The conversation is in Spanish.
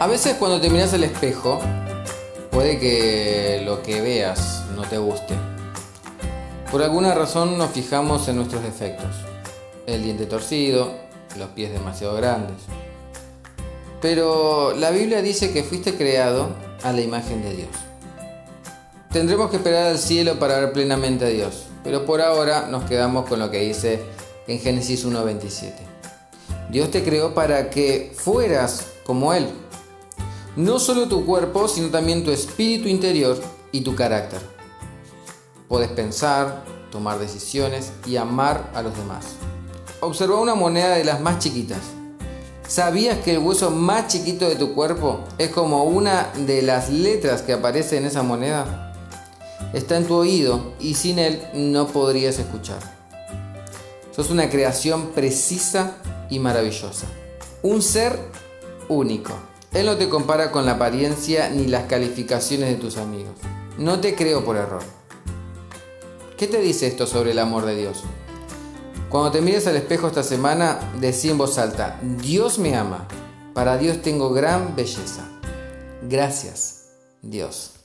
A veces cuando te miras al espejo, puede que lo que veas no te guste. Por alguna razón nos fijamos en nuestros defectos. El diente torcido, los pies demasiado grandes. Pero la Biblia dice que fuiste creado a la imagen de Dios. Tendremos que esperar al cielo para ver plenamente a Dios, pero por ahora nos quedamos con lo que dice en Génesis 1.27. Dios te creó para que fueras como Él no solo tu cuerpo, sino también tu espíritu interior y tu carácter. Puedes pensar, tomar decisiones y amar a los demás. Observa una moneda de las más chiquitas. ¿Sabías que el hueso más chiquito de tu cuerpo es como una de las letras que aparece en esa moneda? Está en tu oído y sin él no podrías escuchar. Sos una creación precisa y maravillosa. Un ser único. Él no te compara con la apariencia ni las calificaciones de tus amigos. No te creo por error. ¿Qué te dice esto sobre el amor de Dios? Cuando te mires al espejo esta semana, decí en voz alta, Dios me ama. Para Dios tengo gran belleza. Gracias, Dios.